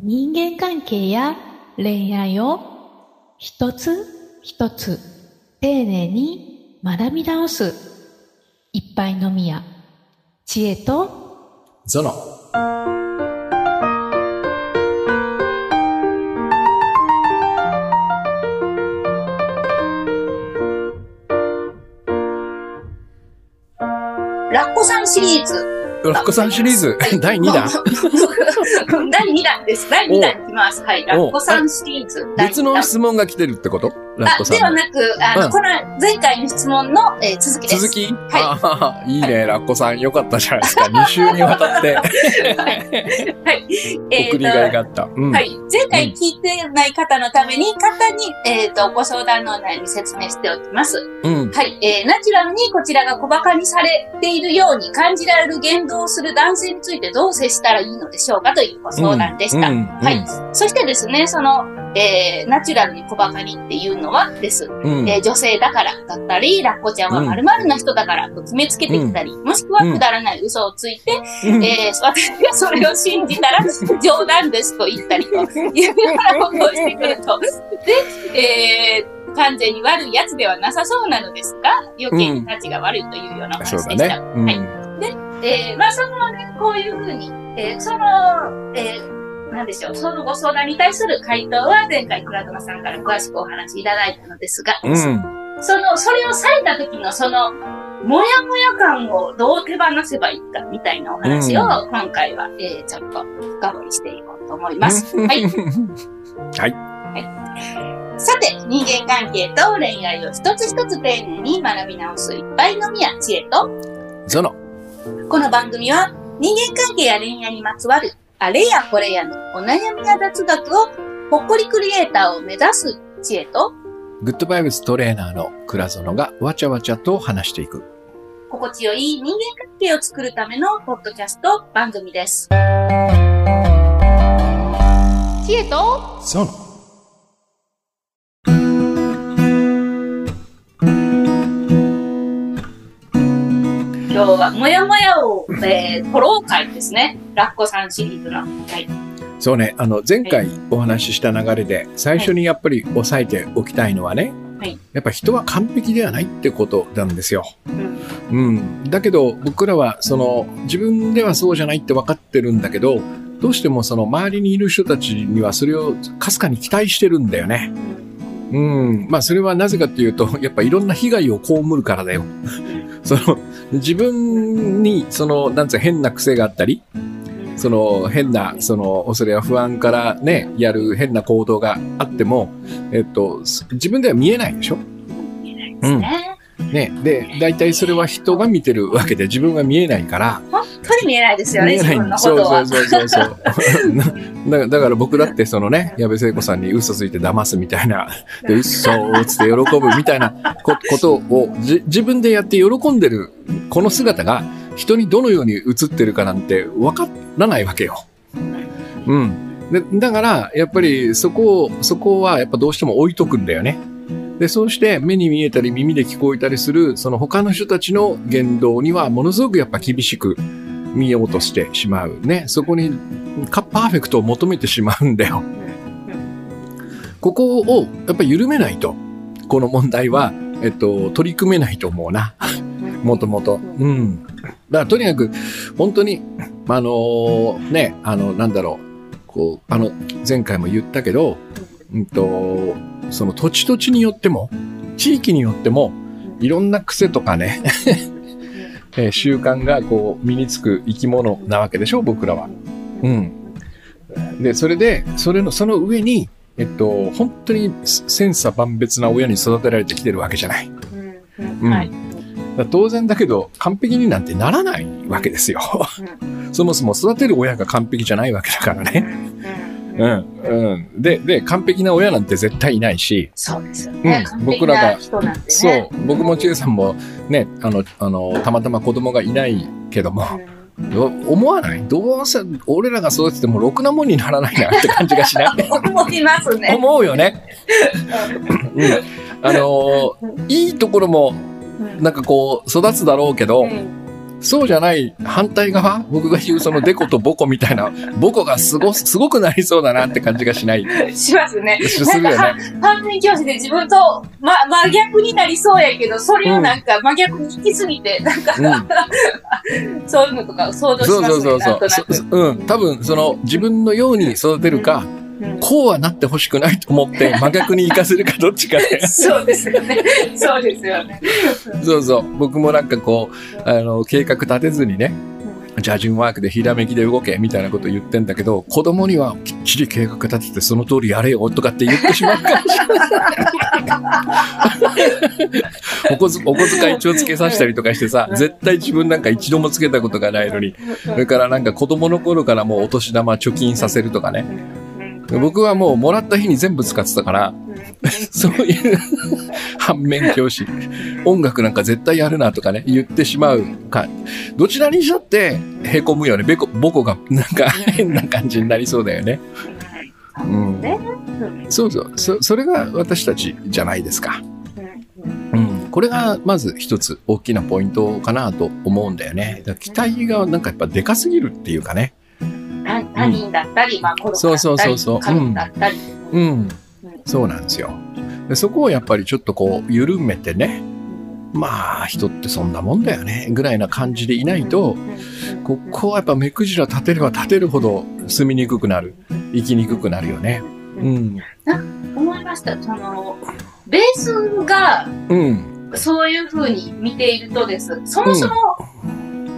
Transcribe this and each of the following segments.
人間関係や恋愛を一つ一つ丁寧に学び直す一杯のみや知恵とゾノ。ラッコさんシリーズ。ラッコさんシリーズ。第2弾。第2弾です。第2弾ます。はい。ラッコさんシリーズ。別弾の質問が来てるってこと？ラッあコさんの。ではなく、あの、うんこの前回の質問の、えー続きです。続き？はあーいいね、ラッコさん。よかったじゃないですか。2週にわたってはい。え 送りがいがあった。うん。はい。前回聞いてない方のために、簡単に、えっ、と、ご相談のお悩み説明しておきます。うん。はい。えー、ナチュラルにこちらが小馬鹿にされているように感じられる言動をする男性についてどう接したらいいのでしょうかというご相談でした。はい。そしてですね、その、えー、ナチュラルに小馬鹿にっていうのはです。うん。えー女性だからだったり、ラッコちゃんは〇〇な人だからと決めつけてきたり、もしくはくだらない嘘をついて、うんえー私がそれを信じたら冗談ですと言ったりと いうようなことをしてくると。で、えー完全に悪いやつではなさそうなのですが、余計に立ちが悪いというような話でした。だね。うんはいえーまあそのね、こういうふうに、えーその、えーなんでしょう、そのご相談に対する回答は前回倉友さんから詳しくお話しいただいたのですが、うん。その、それをされた時のその、もやもや感をどう手放せばいいかみたいなお話を、うん今回は、えーちょっと深掘りしていこうと思います。はい。はい。さて、人間関係と恋愛を一つ一つ丁寧に学び直すいっぱいのみや知恵と、ゾノ。この番組は人間関係や恋愛にまつわるあれやこれやのお悩みや雑学をほっこりクリエイターを目指す知恵とグッドバイブストレーナーの倉園がわちゃわちゃと話していく。心地よい人間関係を作るためのポッドキャスト番組です。知恵とゾノ。今日はもやもやを、えー、取ろう会ですね。ラッコさんシリーズの。はい。そうね、あの、前回お話しした流れで、最初にやっぱり押さえておきたいのはね、はいやっぱ人は完璧ではないってことなんですよ。うん。うん。だけど、僕らは、その、自分ではそうじゃないって分かってるんだけど、どうしてもその周りにいる人たちにはそれをかすかに期待してるんだよね。うん。まあ、それはなぜかっていうと、やっぱいろんな被害を被るからだよ。その、自分に、その、なんつう変な癖があったり、その変な、その恐れや不安からね、やる変な行動があっても、えっと、す自分では見えないでしょ？ですね。ね。で、大体それは人が見てるわけで自分は見えないから、に見えないですよね、自分のことは。そうそうそうそう。だだから僕だってそのね、矢部聖子さんに嘘ついて騙すみたいな、で嘘をつって喜ぶみたいなこことをじ自分でやって喜んでるこの姿が人にどのように映ってるかなんてわからないわけよ。うん。でだから、やっぱりそこを、そこはやっぱどうしても置いとくんだよね。で、そうして目に見えたり耳で聞こえたりする、その他の人たちの言動にはものすごくやっぱ厳しく見ようとしてしまうね。そこにかパーフェクトを求めてしまうんだよ。ここをやっぱ緩めないと、この問題は、えっと、取り組めないと思うな。もともと。うん。だからとにかく、本当に、あのね、あの、なんだろう、こう、あの、前回も言ったけど、うんと、その土地土地によっても、地域によっても、いろんな癖とかね、えー習慣がこう身につく生き物なわけでしょ、僕らは。うん。で、それで、それの、その上に、えっと、本当に千差万別な親に育てられてきてるわけじゃない。うんはい。当然だけど、完璧になんてならないわけですよ。そもそも育てる親が完璧じゃないわけだからね。うん、うん。で、で、完璧な親なんて絶対いないし、そうですよね。うん僕らがね。そう、僕も千恵さんもね、あの、あの、たまたま子供がいないけども、ど思わない？どうせ、俺らが育ててもろくなもんにならないなって感じがしない？思いますね。思うよね。うん。あの、いいところも、なんかこう、育つだろうけど、うんそうじゃない反対側僕が言うそのデコとボコみたいな、ボコがすご、すごくなりそうだなって感じがしない。しますね。するよね。反面教師で自分と、ま、真逆になりそうやけど、それをなんか真逆に引きすぎて、なんか、うん、そういうのとか想像しますね。そうそうそうそう。うん。多分、その、自分のように育てるか、うんこうはなってほしくないと思って 真逆に活かせるかどっちかで。そうですよね。そうですよね。そうそう。僕もなんかこう、あの、計画立てずにね、ジャージンワークでひらめきで動けみたいなこと言ってんだけど、子供にはきっちり計画立ててその通りやれよとかって言ってしまうかもしれない。お小づお小遣い一応つけさせたりとかしてさ、絶対自分なんか一度もつけたことがないのに、それからなんか子供の頃からもうお年玉貯金させるとかね。僕はもうもらった日に全部使ってたから、そういう反面教師、音楽なんか絶対やるなとかね、言ってしまうか。どちらにしたって、へこむよね。べこ、ボコがなんか 変な感じになりそうだよね。うん。ねそうそう。そ、それが私たちじゃないですか。うん。これがまず一つ大きなポイントかなと思うんだよね。だから期待がなんかやっぱでかすぎるっていうかね。他他人だったり、まあ子供だったり、そうそうそうそう家族だったり。うん。そうなんですよ。でそこをやっぱりちょっとこう、緩めてね。まあ、人ってそんなもんだよね。ぐらいな感じでいないと、ここはやっぱ目くじら立てれば立てるほど住みにくくなる。生きにくくなるよね。うん。思いました。その、ベースがうん。そういう風に見ているとです。そもそも、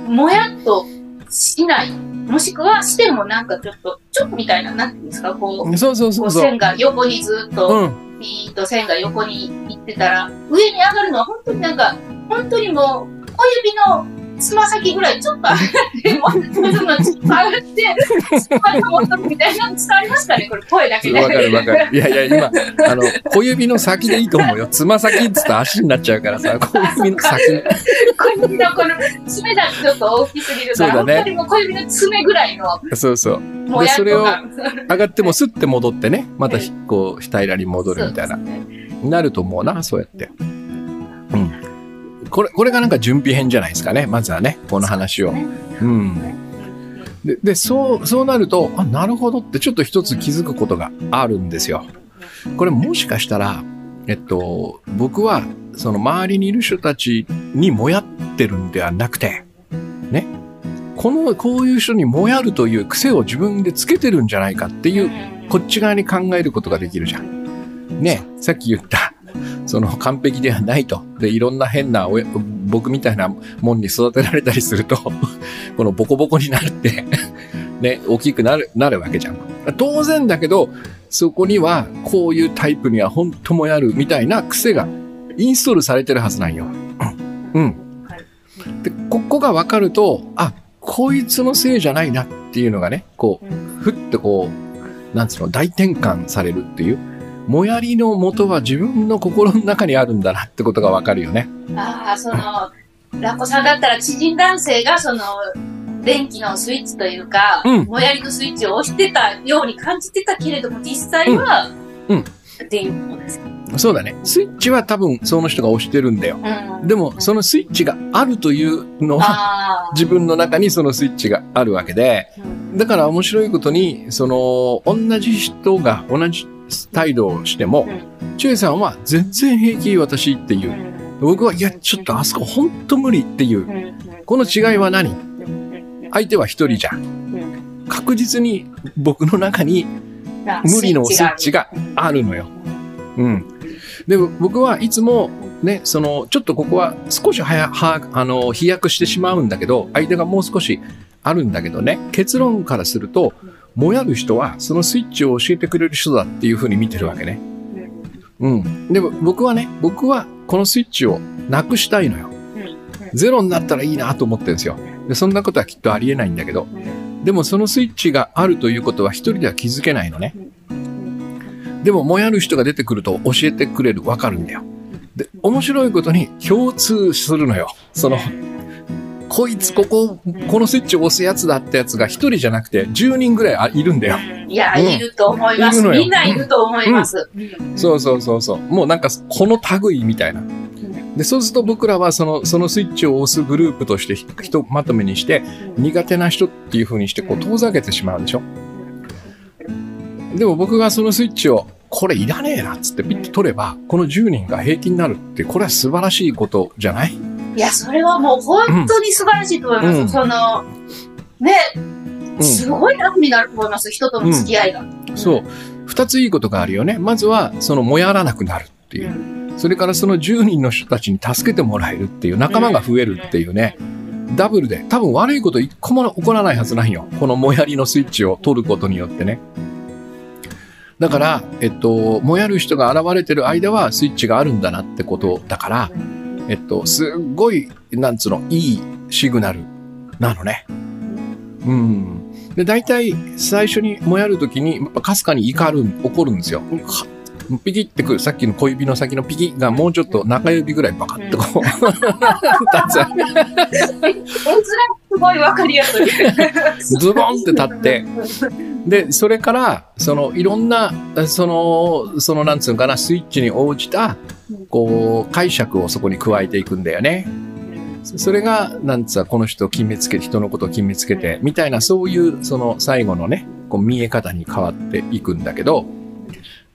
もやっとしない。もしくはしてもなんかちょっと、ちょっとみたいな、なんていうんですか、こう、そうそうそう線が横にずっと、うん。ピーッと線が横に行ってたら、上に上がるのは本当になんか、本当にもう、小指のつま先ぐらいちょっと上がって、ちょっと上がって、スパッと戻るみたいなの伝わりますかねこれ声だけで。わかるわかる。いやいや、今、あの、小指の先でいいと思うよ。つま先っつった足になっちゃうからさ、小指の先。小指のこの爪だけちょっと大きすぎるから、そうだね本当にもう小指の爪ぐらいのそうそう。もやっとそれを。上がってもスッて戻ってね、またこう、平らに戻るみたいな。ねなると思うな、そうやって。うん。これ、これがなんか準備編じゃないですかね。まずはね、この話を。うん。で、で、そう、そうなると、あ、なるほどってちょっと一つ気づくことがあるんですよ。これもしかしたら、えっと、僕は、その周りにいる人たちにもやってるんではなくて、ね。この、こういう人にもやるという癖を自分でつけてるんじゃないかっていう、こっち側に考えることができるじゃん。ね、さっき言った、その完璧ではないと。で、いろんな変な親、僕みたいなもんに育てられたりすると、このボコボコになるって、ね、大きくなる、なるわけじゃん。当然だけど、そこには、こういうタイプには本当もやるみたいな癖がインストールされてるはずなんよ。うん。で、ここが分かると、あ、こいつのせいじゃないなっていうのがね、こう、ふってこう、なんつうの、大転換されるっていう。もやりの元は自分の心の中にあるんだなってことがわかるよね。ああ、その、ラッコさんだったら知人男性がその、電気のスイッチというか、うんもやりのスイッチを押してたように感じてたけれども、実際は、うんうん電気です。そうだね。スイッチは多分その人が押してるんだよ。うんでも、そのスイッチがあるというのは、あ自分の中にそのスイッチがあるわけで、だから面白いことに、その、同じ人が同じ態度をしても、チュエさんは全然平気私っていうう。ん僕は、いや、ちょっとあそこほんと無理っていうう。んこの違いは何？うん相手は一人じゃん。うん確実に僕の中にあ無理のスイッチががあるのよ。うん。でも僕はいつもね、その、ちょっとここは少し早、は、あの、飛躍してしまうんだけど、相手がもう少しあるんだけどね、結論からすると、もやる人はそのスイッチを教えてくれる人だっていうふうに見てるわけね。うん。でも僕はね、僕はこのスイッチをなくしたいのよ。ゼロになったらいいなと思ってるんですよ。で、そんなことはきっとありえないんだけど、でもそのスイッチがあるということは一人では気づけないのね。でも、もやる人が出てくると教えてくれる、わかるんだよ。で、面白いことに共通するのよ。その、こいつここ、このスイッチを押すやつだってやつが一人じゃなくて10人ぐらいあいるんだよ。いや、うんいると思います。みんないると思います。そうそうそうそう。もうなんか、この類みたいな。で、そうすると僕らはその、そのスイッチを押すグループとしてひひとまとめにして、苦手な人っていう風にしてこう遠ざけてしまうでしょ。でも僕がそのスイッチを、これいらねえなっつってピッと取れば、この10人が平気になるって、これは素晴らしいことじゃない？いや、それはもう本当に素晴らしいと思います。うんその、ね、うんすごい楽になると思います。人との付き合いが。そう。二ついいことがあるよね。まずは、その、もやらなくなるっていう。それからその10人の人たちに助けてもらえるっていう、仲間が増えるっていうね。ダブルで、多分悪いこと一個も起こらないはずないよ。このもやりのスイッチを取ることによってね。だから、えっと、もやる人が現れてる間はスイッチがあるんだなってことだから、えっと、すっごい、なんつうの、いいシグナルなのね。うん。で、大体、最初にもやるときに、かすかに怒る、怒るんですよ。かピキってくる、さっきの小指の先のピキがもうちょっと中指ぐらいバカッとこう、立絵面すごいわかりやすい。つズボンって立って、で、それから、その、いろんな、その、その、なんつうのかな、スイッチに応じた、こう、解釈をそこに加えていくんだよね。それが、なんつうのこの人を決めつけて、人のことを決めつけて、みたいな、そういう、その、最後のね、こう、見え方に変わっていくんだけど、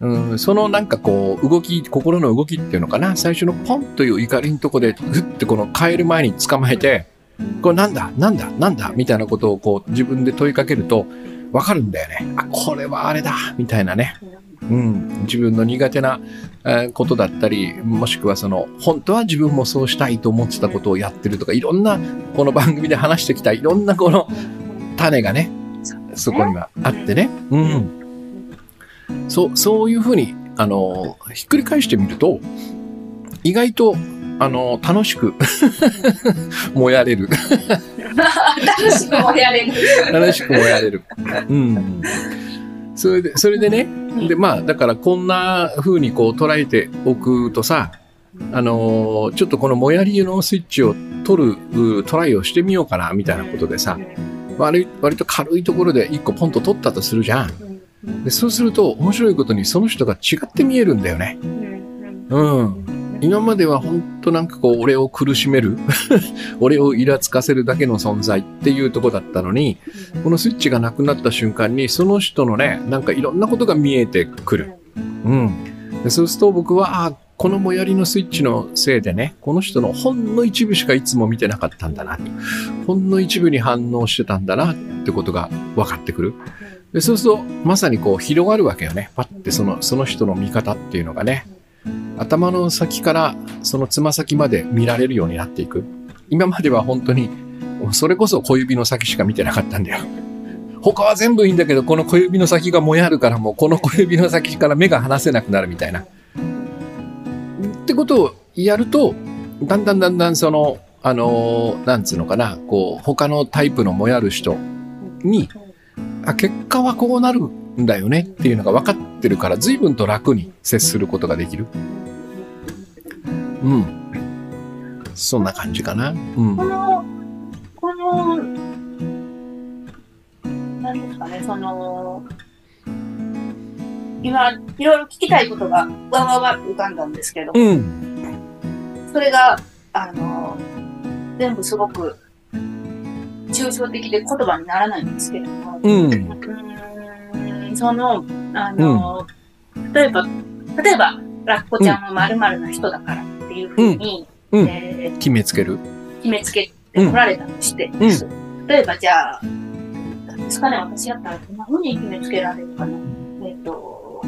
うん、そのなんかこう、動き、心の動きっていうのかな、最初のポンという怒りのとこで、ふってこの変える前に捕まえて、これなんだ？なんだ？なんだ？みたいなことをこう、自分で問いかけると、わかるんだよね。あ、これはあれだみたいなね。うん、自分の苦手なことだったり、もしくはその、本当は自分もそうしたいと思ってたことをやってるとか、いろんな、この番組で話してきたいろんなこの種がね、そこにはあってね。うん。そう、そういうふうに、あの、ひっくり返してみると、意外と、あの、楽しく、もやれる。楽しくもやれる。楽しくもやれる。うん。それで、それでね、で、まあ、だからこんな風にこう捉えておくとさ、あのーちょっとこのもやりのスイッチを取るうトライをしてみようかな、みたいなことでさ、割い割と軽いところで一個ポンと取ったとするじゃん。でそうすると面白いことにその人が違って見えるんだよね。うん。今までは本当なんかこう、俺を苦しめる、俺をイラつかせるだけの存在っていうとこだったのに、このスイッチがなくなった瞬間に、その人のね、なんかいろんなことが見えてくる。うん。でそうすると僕は、ああこのもやりのスイッチのせいでね、この人のほんの一部しかいつも見てなかったんだな。ほんの一部に反応してたんだなってことが分かってくる。でそうすると、まさにこう広がるわけよね。パッてその、その人の見方っていうのがね。頭の先からそのつま先まで見られるようになっていく。今までは本当に、それこそ小指の先しか見てなかったんだよ。他は全部いいんだけど、この小指の先がもやるからもうこの小指の先から目が離せなくなるみたいな。ってことをやると、だんだんだんだんその、あのーなんつうのかな、こう、他のタイプのもやる人に、あ、結果はこうなるんだよねっていうのが分かってるから、随分と楽に接することができる。うん。そんな感じかな。うんこ。の、この、なんですかね、その、今、いろいろ聞きたいことがわわわ浮かんだんですけど、うん。それが、あの、全部すごく抽象的で言葉にならないんですけれども、うん。うーんその、あの、例えば、例えば、ラッコちゃんは〇〇な人だからっていうふうに、うんうんえー決めつける。決めつけてこられたとしてです、例えばじゃあ、なんですかね、私やったらどんな風に決めつけられるかな。えっ、と、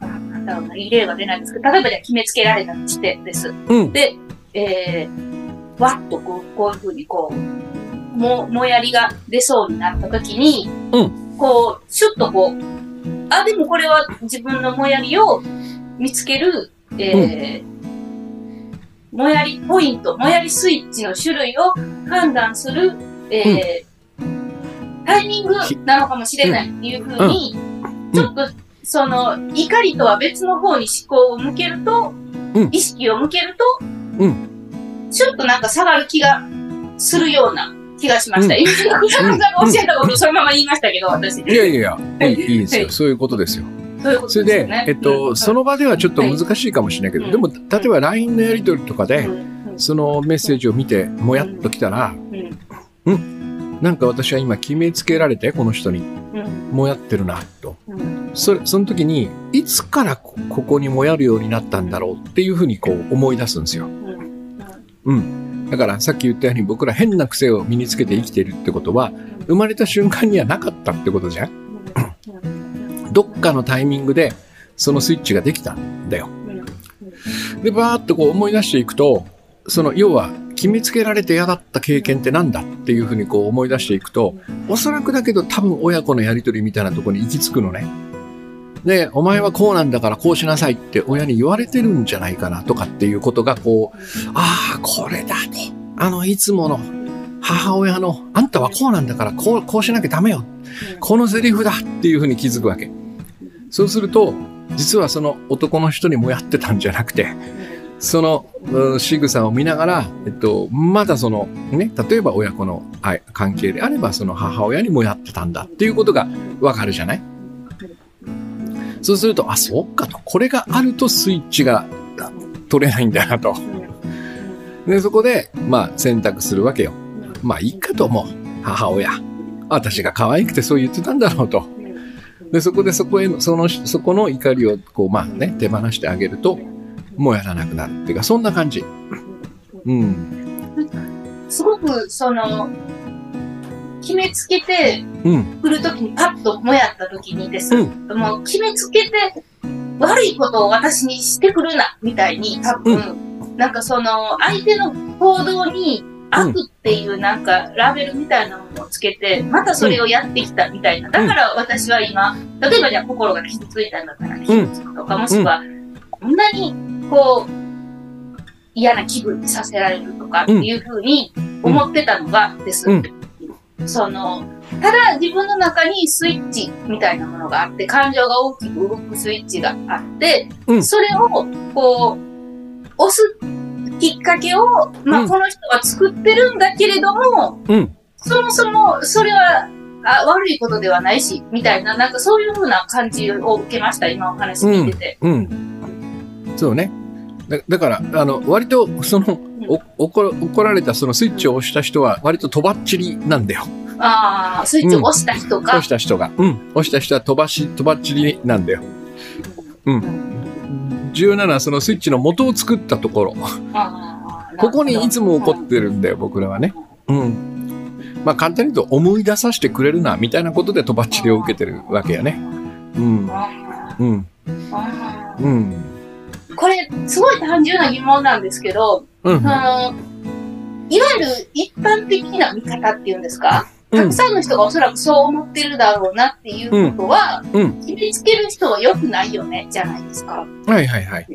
あなんだろうな、いい例が出ないんですけど、例えばじゃあ決めつけられたとしてです。うん。で、えー、わっとこう、こういう風にこう、も、もやりが出そうになった時に、うこう、シュッとこう、あ、でもこれは自分のもやりを見つける、えーもやりポイント、もやりスイッチの種類を判断する、えータイミングなのかもしれないっていう風に、ん。ちょっと、その、怒りとは別の方に思考を向けると、うん。意識を向けると、うちょっとなんか下がる気がするような気がしました。うん今、さんが教えたことをそのまま言いましたけど、私。いやいやいや、いいいいですよ。そういうことですよ。そういうことそれで。えっと、その場ではちょっと難しいかもしれないけど、はいでも、例えば LINE のやり取りとかで、うんそのメッセージを見て、もやっときたら、うんなんか私は今決めつけられて、この人に、うんもやってるな、と。うんそれ、その時に、いつからこここにもやるようになったんだろうっていうふうにこう思い出すんですよ。うんうん。だからさっき言ったように僕ら変な癖を身につけて生きているってことは、生まれた瞬間にはなかったってことじゃんどっかのタイミングでそのスイッチができたんだよ。で、バーっとこう思い出していくと、その要は決めつけられて嫌だった経験ってなんだっていうふうにこう思い出していくと、おそらくだけど多分親子のやりとりみたいなところに行き着くのね。で、お前はこうなんだからこうしなさいって親に言われてるんじゃないかなとかっていうことがこう、ああ、これだと。あの、いつもの母親の、あんたはこうなんだからこう、こうしなきゃダメよ。このセリフだっていうふうに気づくわけ。そうすると、実はその男の人にもやってたんじゃなくて、そのうん仕草を見ながら、えっと、まだそのね、例えば親子の関係であれば、その母親にもやってたんだっていうことがわかるじゃない？そうすると、あ、そうかと。これがあるとスイッチが取れないんだなと。で、そこで、まあ選択するわけよ。まあいいかと思う。母親。私が可愛くてそう言ってたんだろうと。で、そこでそこへの、その、そこの怒りを、こう、まあね、手放してあげると、もうやらなくなるっていうか、そんな感じ。うん。すごく、その、決めつけてうん。来るときにパッともやったときにです、うもう決めつけて悪いことを私にしてくるな、みたいに多分、なんかその相手の行動に悪っていうなんかラベルみたいなものをつけて、またそれをやってきたみたいな。だから私は今、例えばじゃあ心が傷ついたんだったら傷つくとか、もしくは、こんなにこう、嫌な気分にさせられるとかっていうふうに思ってたのがです。うん。その、ただ自分の中にスイッチみたいなものがあって、感情が大きく動くスイッチがあって、うんそれを、こう、押すきっかけを、まあ、うんこの人は作ってるんだけれども、うん。そもそも、それは、あ悪いことではないし、みたいな、なんかそういうふうな感じを受けました、今お話聞いてて。うん。そうね。だだから、あの、割と、その、お怒ら怒られたそのスイッチを押した人は割ととばっちりなんだよ。ああ、スイッチを押した人が、押した人が。うん。押した人は飛ばし、とばっちりなんだよ。うん。重要なのはそのスイッチの元を作ったところ。ここにいつも起こってるんだよ、僕らはね。うん。まあ簡単に言うと思い出させてくれるな、みたいなことでとばっちりを受けてるわけやね。うん。あうん。うん。これ、すごい単純な疑問なんですけど、うん。あの、いわゆる一般的な見方っていうんですか、うんたく。さんの人がおそらくそう思ってるだろうなっていうことは、うん。決めつける人は良くないよね、じゃないですか。はいはいはい。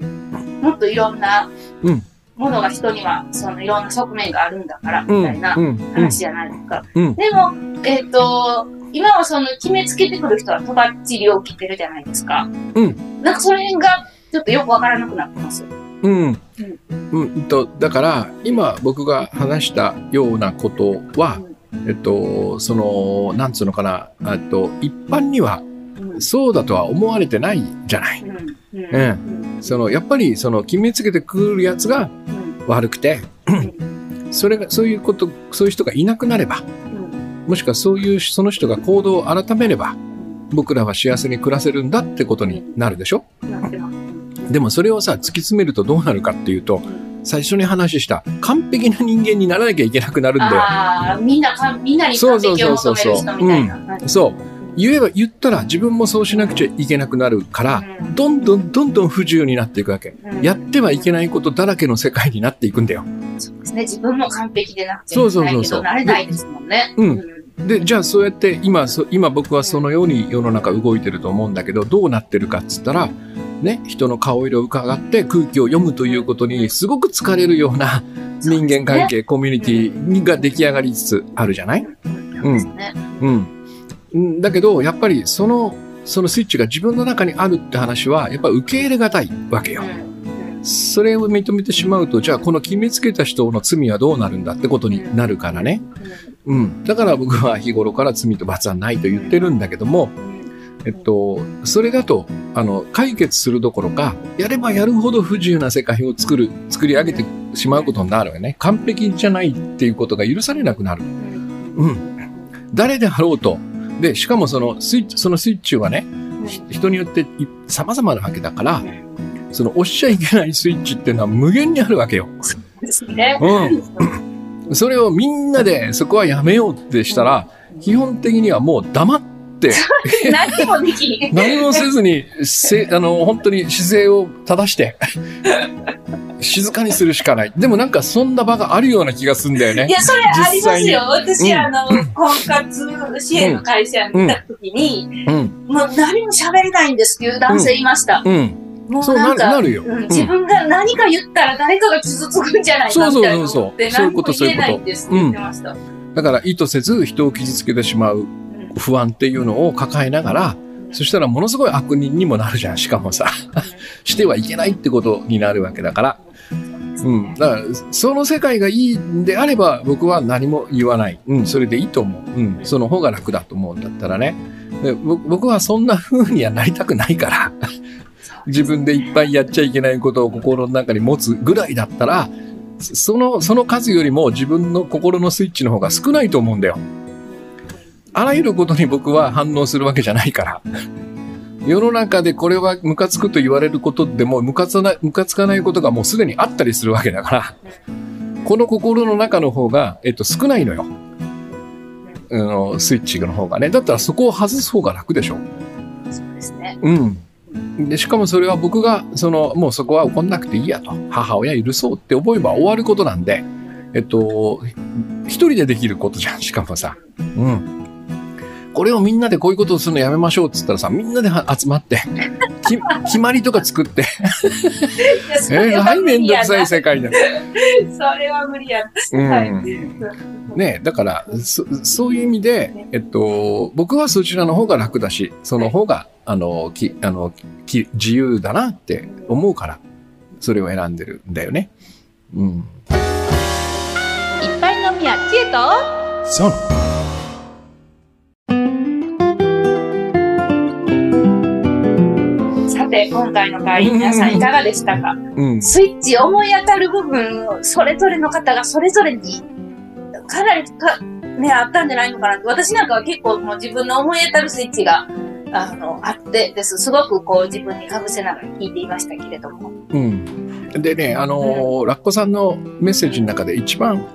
もっといろんなうんものが人には、そのいろんな側面があるんだから、うん。みたいなうん。うん。話じゃないですか。うんでも、えっ、と、今はその決めつけてくる人はとばっちりを切ってるじゃないですか。うん。なんかそれがちょっとよくわからなくなってます。うん。うんと、だから、今僕が話したようなことは、えっと、その、なんつうのかな、えっと、一般にはうん。そうだとは思われてないじゃない。うん。その、やっぱり、その、決めつけてくるやつがうん。悪くて、それが、そういうこと、そういう人がいなくなれば、うん。もしくはそういう、その人が行動を改めれば、僕らは幸せに暮らせるんだってことになるでしょ？でもそれをさ、突き詰めるとどうなるかっていうと、最初に話した完璧な人間にならなきゃいけなくなるんだよ。ああ、みんなか、みんなに完璧を求める人みたいな。そう。言えば言ったら自分もそうしなくちゃいけなくなるから、うんどんどんどんどん不自由になっていくわけ。うんやってはいけないことだらけの世界になっていくんだよ。そうですね。自分も完璧でなくちゃいけないけど、なれないですもんね。うんで、じゃあそうやって今、そ今僕はそのように世の中動いてると思うんだけど、どうなってるかっつったら、ね、人の顔色を伺って空気を読むということにすごく疲れるような人間関係、コミュニティが出来上がりつつあるじゃない？そうん。うんだけど、やっぱりその、そのスイッチが自分の中にあるって話は、やっぱ受け入れがたいわけよ。うんそれを認めてしまうと、じゃあこの決めつけた人の罪はどうなるんだってことになるからね。うん。だから僕は日頃から罪と罰はないと言ってるんだけども、えっと、それだと、あの、解決するどころか、やればやるほど不自由な世界を作る、作り上げてしまうことになるよね。完璧じゃないっていうことが許されなくなる。うん。誰であろうと。で、しかもそのスイッチ、そのスイッチはね、ひ人によってい様々なわけだから、その押しちゃいけないスイッチっていうのは無限にあるわけよ。ですね。うん。それをみんなでそこはやめようってしたら、基本的にはもう黙って、何もできん。何もせずに、せ、あの、本当に姿勢を正して、静かにするしかない。でもなんかそんな場があるような気がするんだよねい。や、それありますよ。私、うんあの、婚活支援の会社に行った時に、うん。もう何も喋れないんですっていう男性いました。うん。もそうなる、なるよ。うん自分が何か言ったら誰かが傷つくんじゃないかみたいなのってそうそうそうそう何も言えないんですって言ってました。だから意図せず人を傷つけてしまう不安っていうのを抱えながら、そしたらものすごい悪人にもなるじゃん。しかもさ、してはいけないってことになるわけだから。うん。だから、その世界がいいんであれば、僕は何も言わない。うん、それでいいと思う。うん、その方が楽だと思うんだったらね。で僕はそんな風にはなりたくないから。自分でいっぱいやっちゃいけないことを心の中に持つぐらいだったら、その、その数よりも自分の心のスイッチの方が少ないと思うんだよ。あらゆることに僕は反応するわけじゃないから。世の中でこれはムカつくと言われることでもムカつかない、ムカつかないことがもうすでにあったりするわけだから、この心の中の方が、えっと、少ないのよ。あの、スイッチの方がね。だったらそこを外す方が楽でしょ。そうですね。うん。で、しかもそれは僕が、その、もうそこは怒んなくていいやと。母親許そうって思えば終わることなんで、えっと、一人でできることじゃん、しかもさ。うん。これをみんなでこういうことをするのやめましょうっつったらさ、みんなでは集まって、き決まりとか作って、そえー、はい、くさ理やない世界だ。それは無理やうな。はい。ん。ねだから、そ、そういう意味で、えっと、僕はそちらの方が楽だし、その方が、あの、き、あの、き、自由だなって思うから、それを選んでるんだよね。うん。いっぱい飲みや知恵とそう。さて、今回の会、皆さんいかがでしたか？うん。スイッチ思い当たる部分を、それぞれの方がそれぞれに、かなりか、ね、あったんじゃないのかなって。私なんかは結構もう自分の思い当たるスイッチが、あの、あってです。すごくこう自分に被せながら聞いていましたけれども。うん。でね、あのーラッコさんのメッセージの中で一番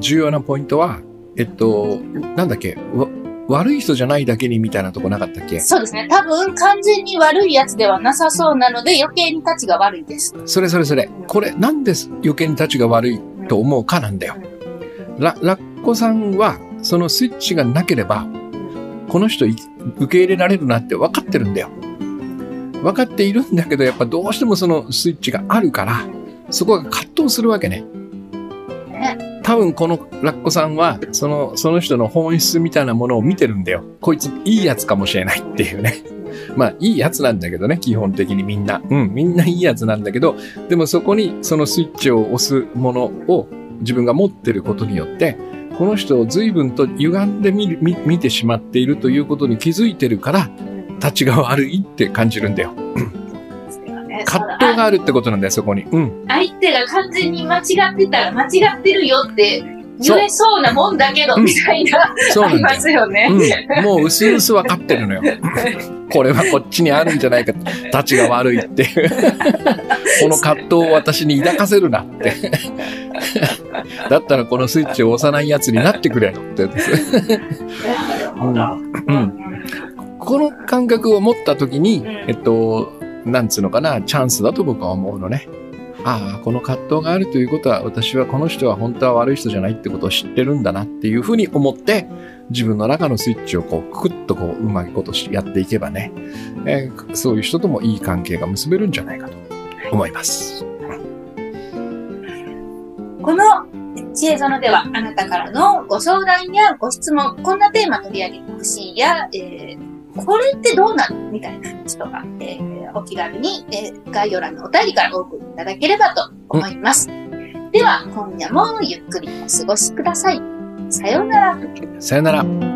重要なポイントは、えっと、なんだっけ、わ悪い人じゃないだけにみたいなとこなかったっけ？そうですね。多分完全に悪いやつではなさそうなので余計に立ちが悪いです。それそれそれ。これ、なんで余計に立ちが悪いと思うかなんだよ。ララッコさんは、そのスイッチがなければ、この人い受け入れられるなって分かってるんだよ。分かっているんだけど、やっぱどうしてもそのスイッチがあるから、そこが葛藤するわけね。多分このラッコさんは、その、その人の本質みたいなものを見てるんだよ。こいついいやつかもしれないっていうね。まあ、いいやつなんだけどね、基本的にみんな。うん、みんないいやつなんだけど、でもそこにそのスイッチを押すものを自分が持ってることによって、この人を随分と歪んで見る見見てしまっているということに気づいてるから、立ちが悪いって感じるんだよ。があるってことなんだよ、そこに。うん。相手が完全に間違ってたら間違ってるよって言えそうなもんだけど、うんみたいな、そうなんあります。よね。うん。もう薄々分かってるのよ。これはこっちにあるんじゃないか。立ちが悪いっていう。この葛藤を私に抱かせるなって。だったらこのスイッチを押さないやつになってくれよって。なるほど。うんこの感覚を持った時に、んえっと、なんつうのかな、チャンスだと僕は思うのね。ああ、この葛藤があるということは、私はこの人は本当は悪い人じゃないってことを知ってるんだなっていうふうに思って、自分の中のスイッチをこう、クッとこう、うまいことしやっていけばね、えーそういう人ともいい関係が結べるんじゃないかと思います。この知恵園では、あなたからのご相談やご質問、こんなテーマ取り上げてほしいや、えーこれってどうなの？みたいな話とか、えーお気軽に、えー概要欄のお便りからお送りいただければと思います。では、今夜もゆっくりお過ごしください。さようなら。さよなら。